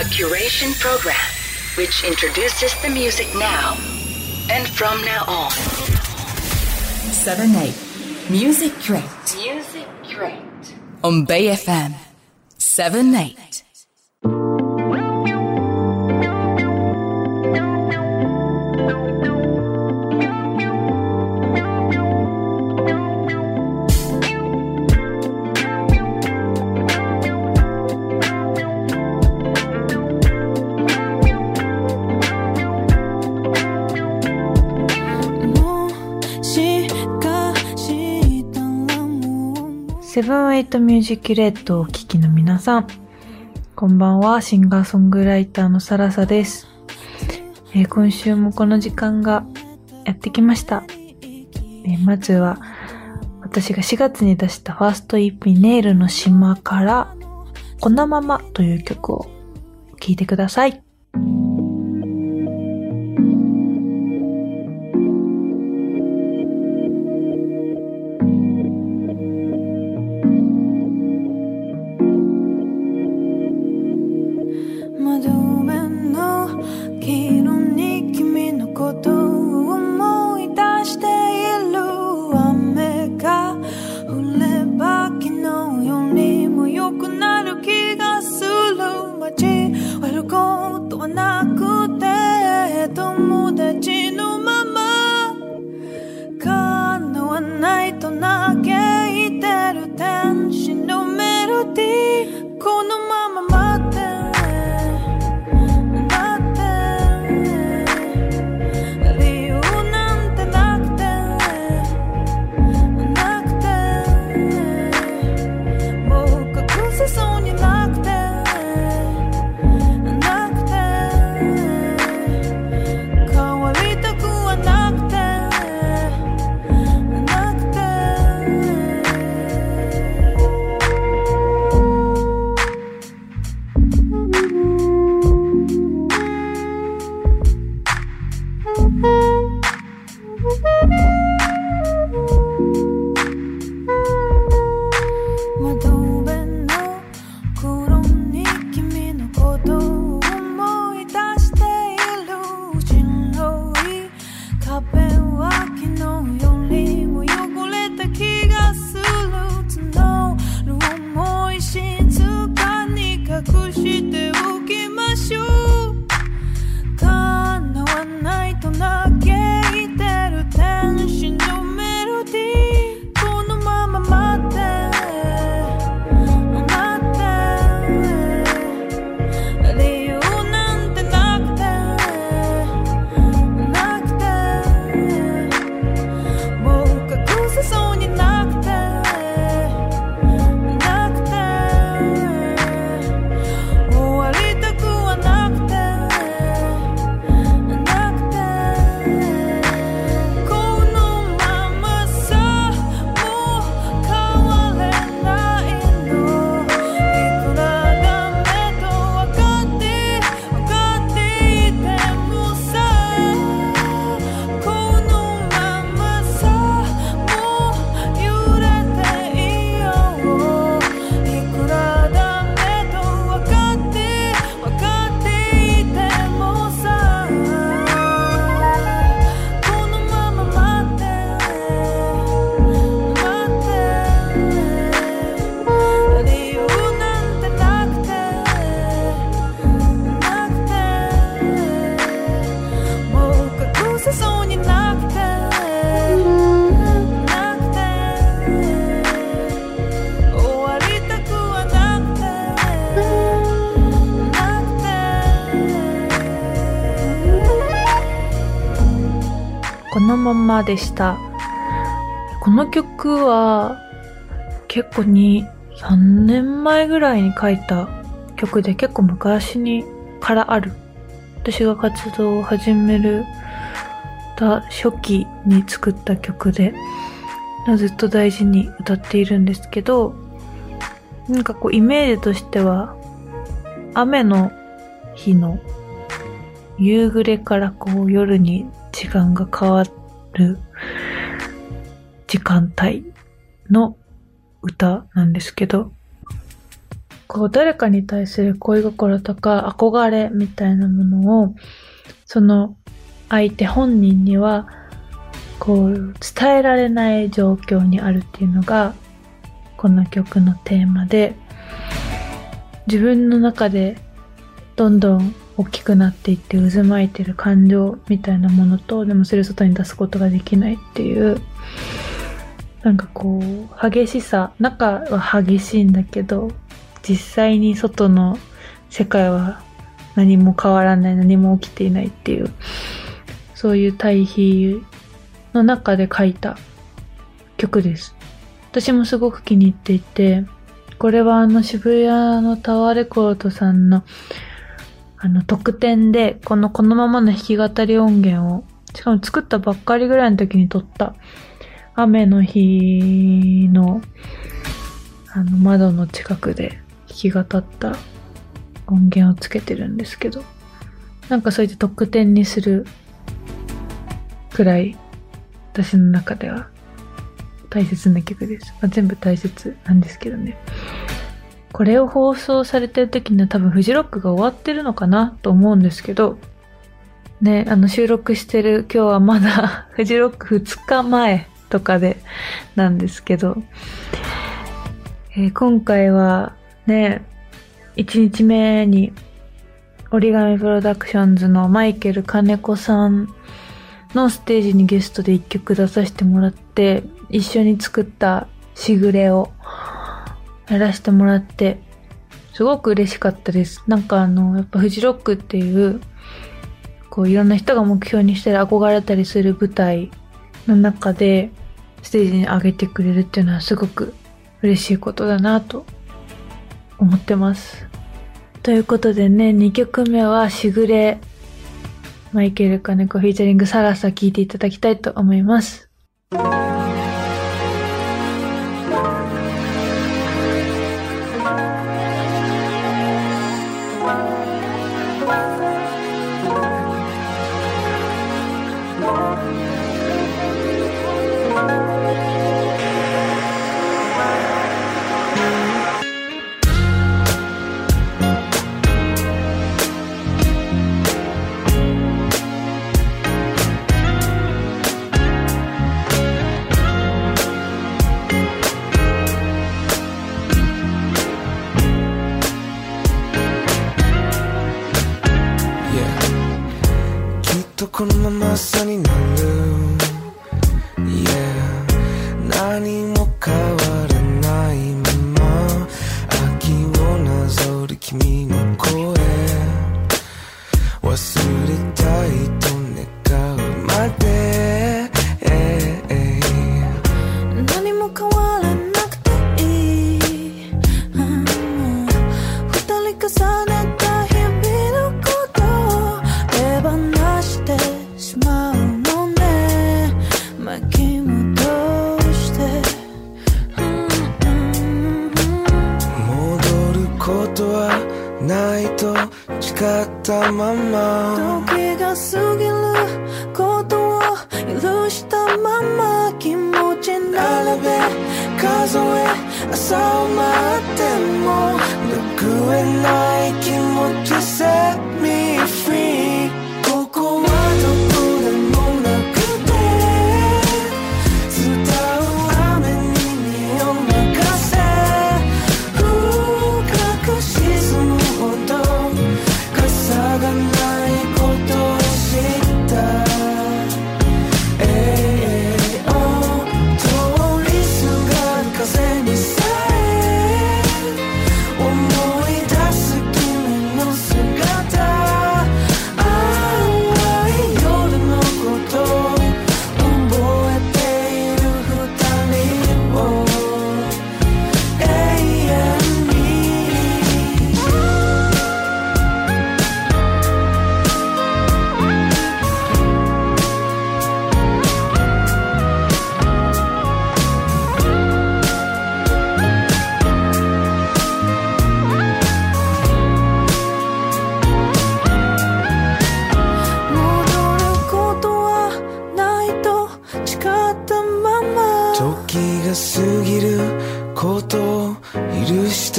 A curation program which introduces the music now and from now on. 7 8 Music Crate Music Crate. on Bay FM 7 8セブンエイトミュージックレッドをお聴きの皆さん、こんばんは、シンガーソングライターのサラサです。えー今週もこの時間がやってきました。えーまずは、私が4月に出したファースト EP ネイルの島から、このままという曲を聴いてください。ないとな。のままでした。この曲は結構に3年前ぐらいに書いた曲で結構昔にからある。私が活動を始めるた初期に作った曲でずっと大事に歌っているんですけどなんかこうイメージとしては雨の日の夕暮れからこう夜に時間が変わっる時間帯の歌なんですけど、こう誰かに対する恋心とか憧れみたいなものを、その相手本人には、こう伝えられない状況にあるっていうのが、この曲のテーマで、自分の中でどんどん大きくなっていって渦巻いてる感情みたいなものと、でもそれを外に出すことができないっていう、なんかこう、激しさ、中は激しいんだけど、実際に外の世界は何も変わらない、何も起きていないっていう、そういう対比の中で書いた曲です。私もすごく気に入っていて、これはあの渋谷のタワーレコードさんのあの特典で、このこのままの弾き語り音源を、しかも作ったばっかりぐらいの時に撮った雨の日のあの窓の近くで弾き語った音源をつけてるんですけど、なんかそうやって特典にするくらい私の中では大切な曲です。まあ、全部大切なんですけどね。これを放送されてる時には多分フジロックが終わってるのかなと思うんですけど、ね、あの収録してる今日はまだ フジロック2日前とかでなんですけど、えー今回はね、1日目に折り紙プロダクションズのマイケル金子さんのステージにゲストで一曲出させてもらって、一緒に作ったしぐれをやらせてもらって、すごく嬉しかったです。なんかあの、やっぱフジロックっていう、こういろんな人が目標にしたり憧れたりする舞台の中で、ステージに上げてくれるっていうのはすごく嬉しいことだなと思ってます。ということでね、2曲目はしぐれマイケル金子フィーチャリングサラサ聞いていただきたいと思います。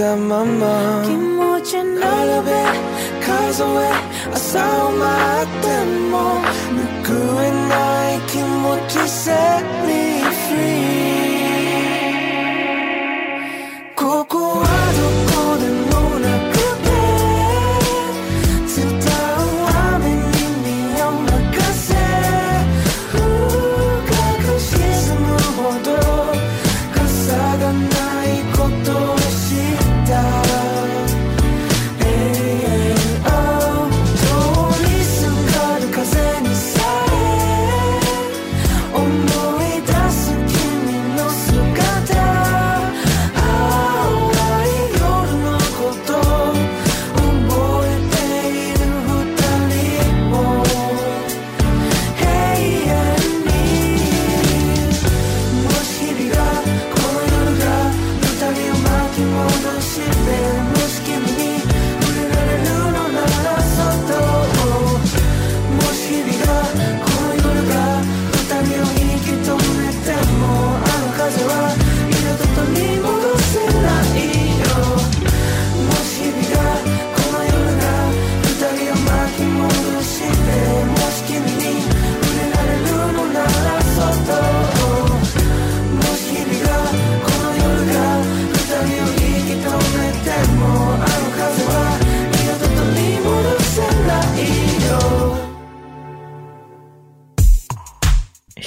ま時が過ぎることを許したまま気べ数え朝を待っても拭えない気持ち set me free. ここは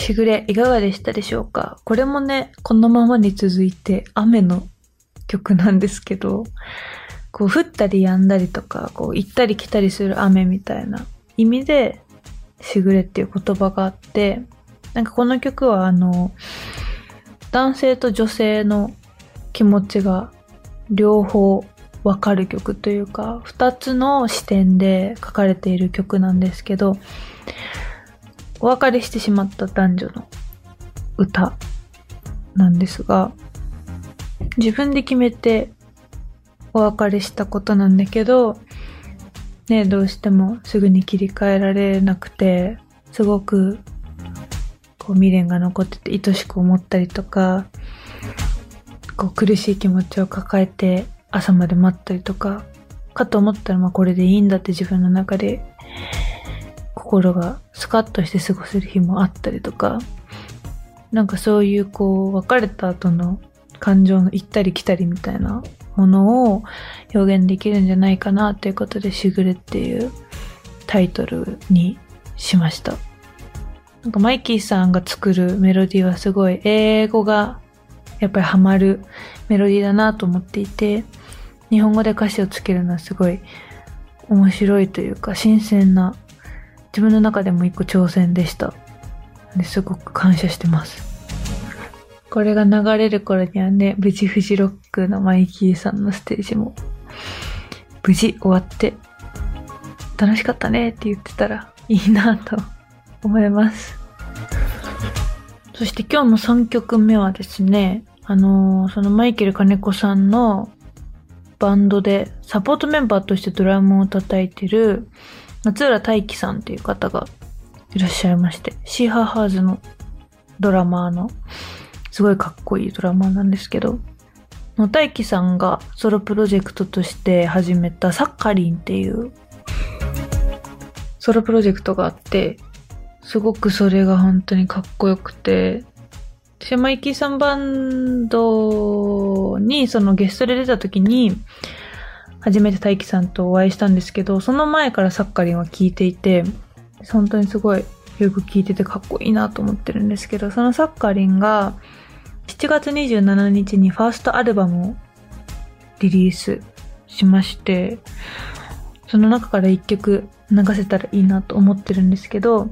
しぐれいかがでしたでしょうか？これもね、このままに続いて雨の曲なんですけど、こう降ったり止んだりとか、こう行ったり来たりする雨みたいな意味で、しぐれっていう言葉があって、なんかこの曲はあの、男性と女性の気持ちが両方わかる曲というか、二つの視点で書かれている曲なんですけど、お別れしてしまった男女の歌なんですが、自分で決めてお別れしたことなんだけど、ね、どうしてもすぐに切り替えられなくて、すごくこう未練が残ってて愛しく思ったりとか、こう苦しい気持ちを抱えて朝まで待ったりとか、かと思ったらまあこれでいいんだって自分の中で心がスカッとして過ごせる日もあったりとか、なんかそういうこう別れた後の感情の行ったり来たりみたいなものを表現できるんじゃないかなということで、しぐれっていうタイトルにしました。なんかマイキーさんが作るメロディーはすごい英語がやっぱりハマるメロディーだなと思っていて、日本語で歌詞をつけるのはすごい面白いというか新鮮な自分の中でも一個挑戦でした。ですごく感謝してます。これが流れる頃にはね、無事フジロックのマイキーさんのステージも無事終わって楽しかったねって言ってたらいいなと思います。そして今日の3曲目はですね、あのーそのマイケル金子さんのバンドでサポートメンバーとしてドラムを叩いてる松浦大樹さんっていう方がいらっしゃいまして、シーハーハーズのドラマーの、すごいかっこいいドラマーなんですけど、の大樹さんがソロプロジェクトとして始めたサッカリンっていうソロプロジェクトがあって、すごくそれが本当にかっこよくて、私マイキーさんバンドにそのゲストで出た時に、初めて大輝さんとお会いしたんですけど、その前からサッカリンは聞いていて、本当にすごいよく聞いててかっこいいなと思ってるんですけど、そのサッカリンが7月27日にファーストアルバムをリリースしまして、その中から一曲流せたらいいなと思ってるんですけど、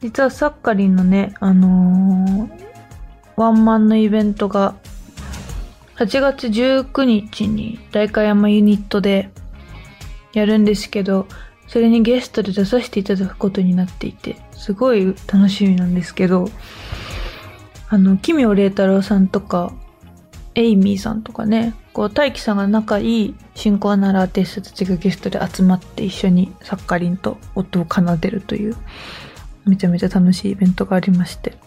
実はサッカリンのね、あのーワンマンのイベントが8月19日に大会山ユニットでやるんですけど、それにゲストで出させていただくことになっていて、すごい楽しみなんですけど、あの、奇妙麗太郎さんとか、エイミーさんとかね、こう、大輝さんが仲いい進行ならアーティストたちがゲストで集まって一緒にサッカリンと音を奏でるという、めちゃめちゃ楽しいイベントがありまして、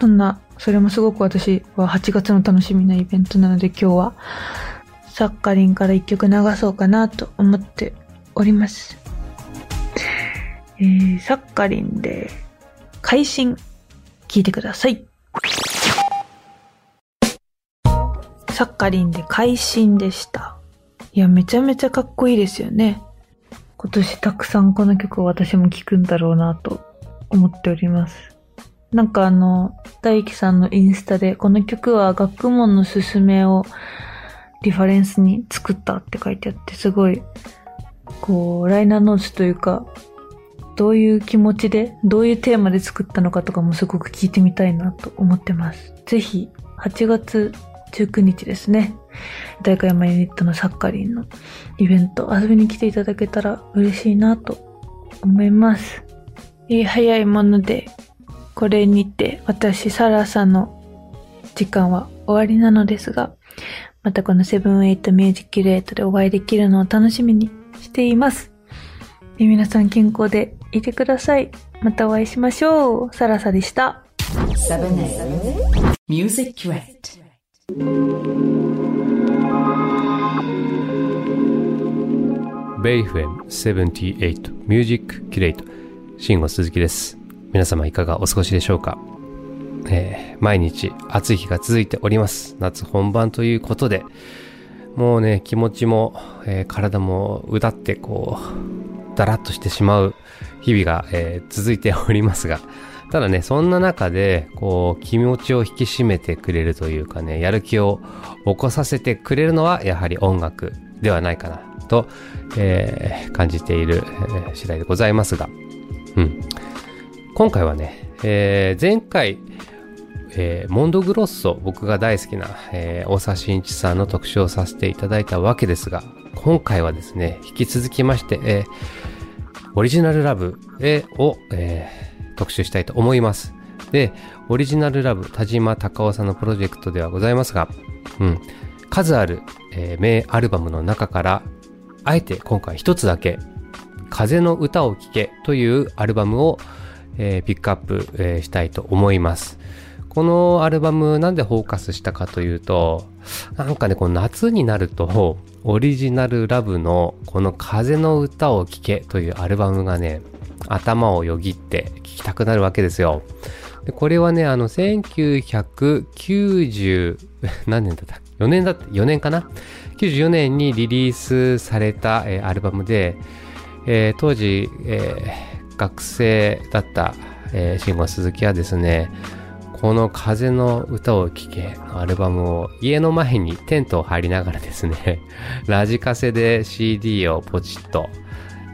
そんな、それもすごく私は8月の楽しみなイベントなので今日はサッカリンから一曲流そうかなと思っております。えー、サッカリンで、会心、聞いてください。サッカリンで会心でした。いや、めちゃめちゃかっこいいですよね。今年たくさんこの曲を私も聴くんだろうなと思っております。なんかあの、大輝さんのインスタで、この曲は学問のすすめをリファレンスに作ったって書いてあって、すごい、こう、ライナーノーツというか、どういう気持ちで、どういうテーマで作ったのかとかもすごく聞いてみたいなと思ってます。ぜひ、8月19日ですね。大会山ユニットのサッカリンのイベント遊びに来ていただけたら嬉しいなと思います。えー早いもので、これにて私、サラさんの時間は終わりなのですが、またこのセブンエイトミュージックレートでお会いできるのを楽しみにしています。えー皆さん健康でいてください。またお会いしましょう。サラサでした。7A Music Crate. ベイフエム78ミュージックキュレイト慎吾鈴木です皆様いかがお過ごしでしょうか、えー毎日暑い日が続いております。夏本番ということでもうね気持ちも、えー体もうだってこうだらっとしてしまう日々が、えー続いておりますがただねそんな中でこう気持ちを引き締めてくれるというかねやる気を起こさせてくれるのはやはり音楽ではないかなと、えー感じている、えー次第でございますが、うん、今回はね、えー前回、えーモンドグロッソ僕が大好きな、えー大沢慎一さんの特集をさせていただいたわけですが今回はですね引き続きまして、えーオリジナルラブを、えー特集したいと思います。で、オリジナルラブ田島隆夫さんのプロジェクトではございますが、うん、数ある、えー名アルバムの中から、あえて今回一つだけ、風の歌を聴けというアルバムを、えーピックアップ、えーしたいと思います。このアルバムなんでフォーカスしたかというと、なんかね、この夏になると、オリジナルラブのこの風の歌を聴けというアルバムがね、頭をよぎって聴きたくなるわけですよ。でこれはね、あの、1990、何年だった？4年だった、4年かな ?94 年にリリースされた、えーアルバムで、えー当時、えー学生だった、えー、慎吾鈴木はですね、この風の歌を聴けのアルバムを家の前にテントを張りながらですね、ラジカセで CD をポチッと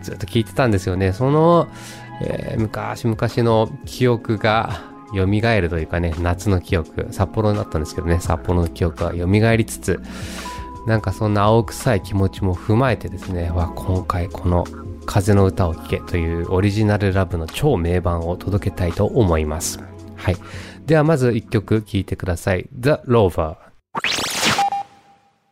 ずっと聴いてたんですよね。その、えー昔々の記憶が蘇るというかね、夏の記憶、札幌だったんですけどね、札幌の記憶が蘇りつつ、なんかそんな青臭い気持ちも踏まえてですね、わ、今回この風の歌を聴けというオリジナルラブの超名盤を届けたいと思います。はい。ではまず一曲聴いてください。The Rover。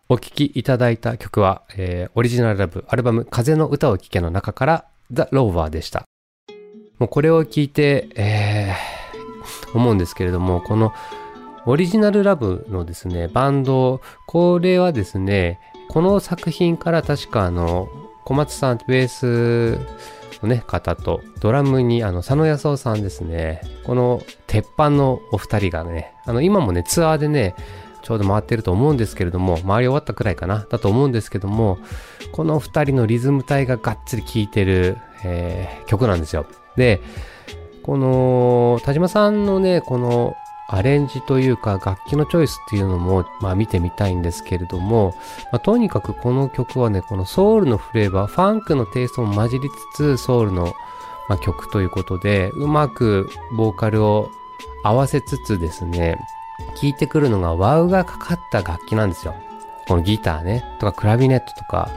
お聴きいただいた曲は、えーオリジナルラブアルバム風の歌を聴けの中から The Rover でした。もうこれを聞いて、えー思うんですけれども、このオリジナルラブのですね、バンド、これはですね、この作品から確かあの、小松さん、ベースのね、方と、ドラムにあの、佐野康夫さんですね、この鉄板のお二人がね、あの、今もね、ツアーでね、ちょうど回ってると思うんですけれども、回り終わったくらいかな、だと思うんですけども、この二人のリズム体ががっつり効いてる、えー曲なんですよ。で、この、田島さんのね、このアレンジというか楽器のチョイスっていうのも、まあ見てみたいんですけれども、まあ、とにかくこの曲はね、このソウルのフレーバー、ファンクのテイストも混じりつつ、ソウルの、まあ、曲ということで、うまくボーカルを合わせつつですね、聴いてくるのがワウがかかった楽器なんですよ。このギターね、とかクラビネットとか、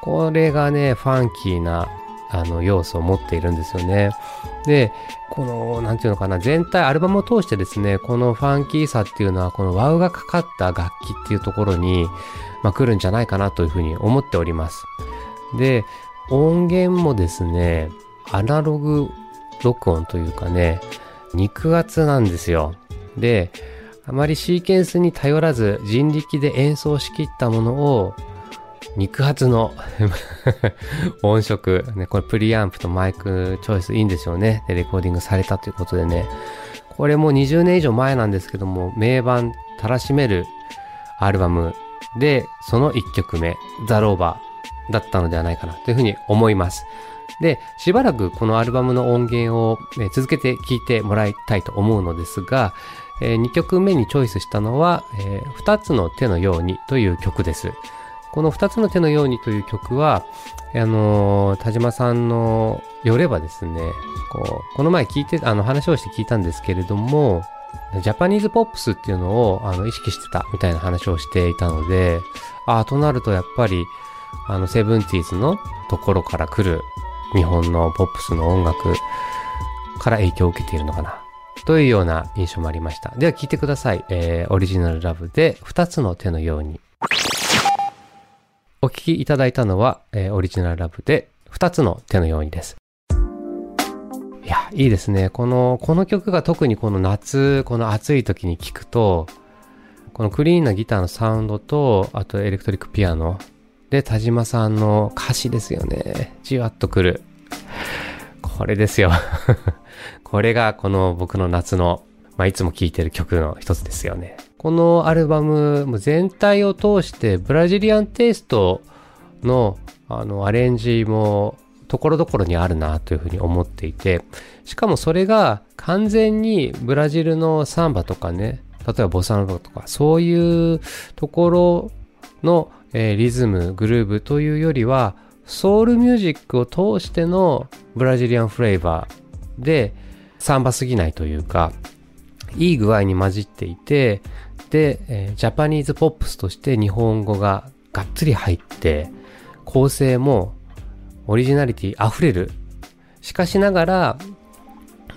これがね、ファンキーな、あの、要素を持っているんですよね。で、この、なんていうのかな、全体、アルバムを通してですね、このファンキーさっていうのは、このワウがかかった楽器っていうところに、まあ、来るんじゃないかなというふうに思っております。で、音源もですね、アナログ録音というかね、肉厚なんですよ。で、あまりシーケンスに頼らず人力で演奏しきったものを肉厚の 音色、ね、これプリアンプとマイクチョイスいいんですよね。で、レコーディングされたということでね。これも20年以上前なんですけども、名盤たらしめるアルバムで、その1曲目、ザ・ローバーだったのではないかなというふうに思います。で、しばらくこのアルバムの音源を続けて聴いてもらいたいと思うのですが、え2曲目にチョイスしたのは、え2つの手のようにという曲です。この二つの手のようにという曲は、あのー田島さんのよればですね、こう、この前聞いて、あの話をして聞いたんですけれども、ジャパニーズポップスっていうのをあの意識してたみたいな話をしていたので、ああ、となるとやっぱり、あの、セブンティーズのところから来る日本のポップスの音楽から影響を受けているのかな。というような印象もありました。では聞いてください。えー、オリジナルラブで二つの手のように。お聞きいただいたのは、えーオリジナルラブで二つの手のようにです。いや、いいですね。この、この曲が特にこの夏、この暑い時に聴くと、このクリーンなギターのサウンドと、あとエレクトリックピアノで田島さんの歌詞ですよね。じわっとくる。これですよ。これがこの僕の夏の、まあ、いつも聴いてる曲の一つですよね。このアルバム全体を通してブラジリアンテイストのあのアレンジもところどころにあるなというふうに思っていて、しかもそれが完全にブラジルのサンバとかね、例えばボサノバとかそういうところの、えーリズム、グルーブというよりは、ソウルミュージックを通してのブラジリアンフレーバーでサンバすぎないというか、いい具合に混じっていて、で、えージャパニーズポップスとして日本語ががっつり入って、構成もオリジナリティ溢れる。しかしながら、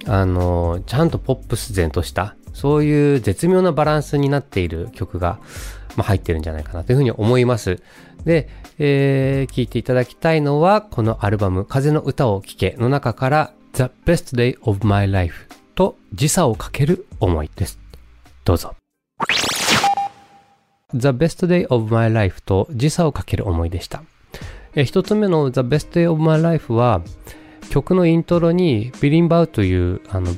あの、ちゃんとポップス前とした、そういう絶妙なバランスになっている曲が、まあ、入ってるんじゃないかなというふうに思います。で、えー、聴いていただきたいのは、このアルバム、風の歌を聴けの中から、The Best Day of My Life と時差をかける思いです。どうぞ。The Best Day of My Life と時差をかける思いでした。え一つ目の The Best Day of My Life は、曲のイントロにビリンバウという、あの、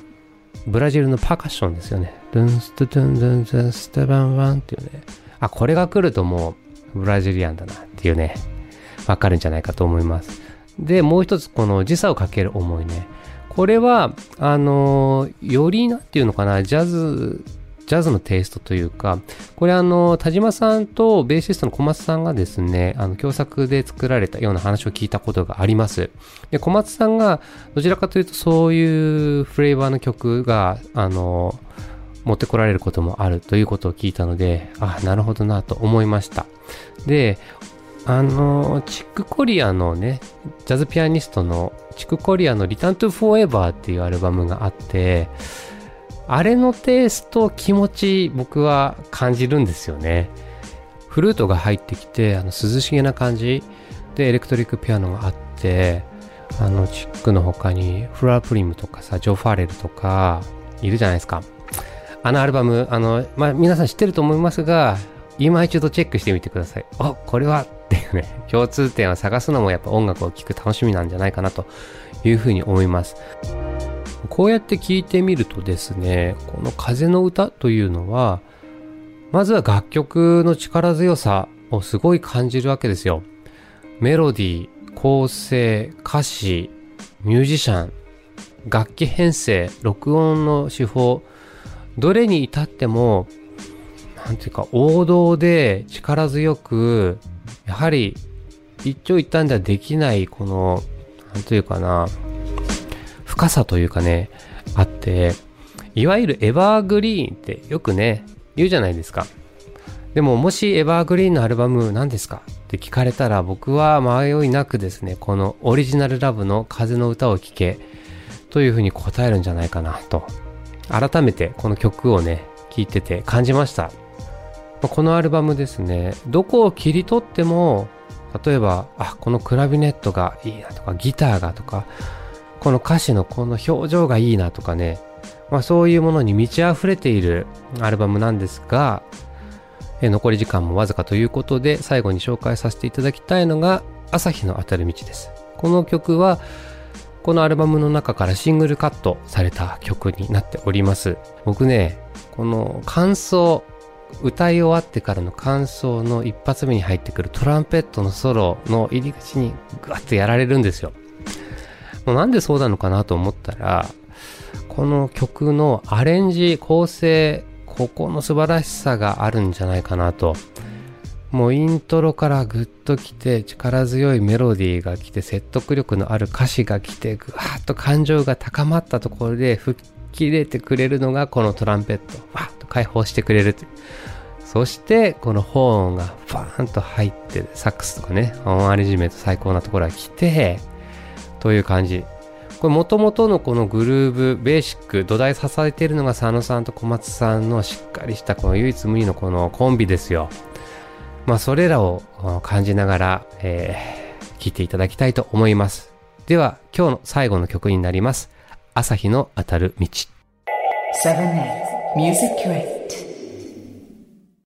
ブラジルのパーカッションですよね。ドゥンストゥドゥンドゥンドゥンステバンワンっていうね。あ、これが来るともうブラジリアンだなっていうね、わかるんじゃないかと思います。で、もう一つこの時差をかける思いね。これは、あのよりなんていうのかな、ジャズ、ジャズのテイストというか、これあの、田島さんとベーシストの小松さんがですね、あの、共作で作られたような話を聞いたことがあります。で、小松さんが、どちらかというとそういうフレーバーの曲が、あの、持ってこられることもあるということを聞いたので、あ、なるほどなと思いました。で、あの、チックコリアのね、ジャズピアニストのチックコリアのリターントゥフォーエバーっていうアルバムがあって、あれのテイスト気持ち僕は感じるんですよね。フルートが入ってきて、あの涼しげな感じでエレクトリックピアノがあって、あのチックの他にフラープリムとかさ、ジョー・ファーレルとかいるじゃないですか。あのアルバム、あの、まあ、皆さん知ってると思いますが、今一度チェックしてみてください。あ、これはっていうね、共通点を探すのもやっぱ音楽を聴く楽しみなんじゃないかなというふうに思います。こうやって聞いてみるとですね、この風の歌というのは、まずは楽曲の力強さをすごい感じるわけですよ。メロディー、構成、歌詞、ミュージシャン、楽器編成、録音の手法、どれに至っても、なんていうか王道で力強く、やはり一長一短ではできないこの、なんというかな、深さというかね、あって、いわゆるエバーグリーンってよくね、言うじゃないですか。でももしエバーグリーンのアルバム何ですか？って聞かれたら僕は迷いなくですね、このオリジナルラブの風の歌を聴けというふうに答えるんじゃないかなと。改めてこの曲をね、聴いてて感じました。このアルバムですね、どこを切り取っても、例えば、あ、このクラビネットがいいなとか、ギターがとか、この歌詞のこの表情がいいなとかね、まあ、そういうものに満ち溢れているアルバムなんですが、え残り時間もわずかということで最後に紹介させていただきたいのが朝日の当たる道です。この曲はこのアルバムの中からシングルカットされた曲になっております。僕ねこの感想歌い終わってからの感想の一発目に入ってくるトランペットのソロの入り口にグワッとやられるんですよ。なんでそうなのかなと思ったらこの曲のアレンジ構成ここの素晴らしさがあるんじゃないかなと。もうイントロからグッときて力強いメロディーが来て説得力のある歌詞が来てぐわーっと感情が高まったところで吹っ切れてくれるのがこのトランペット。わーっと解放してくれるそしてこのホーンがバーンと入ってサックスとかねオンアレジメント最高なところが来てという感じ。これ元々のこのグルーブベーシック土台支えているのが佐野さんと小松さんのしっかりしたこの唯一無二のこのコンビですよ。まあそれらを感じながら、えー、聴いていただきたいと思います。では今日の最後の曲になります。朝日の当たる道。7A Music Crate.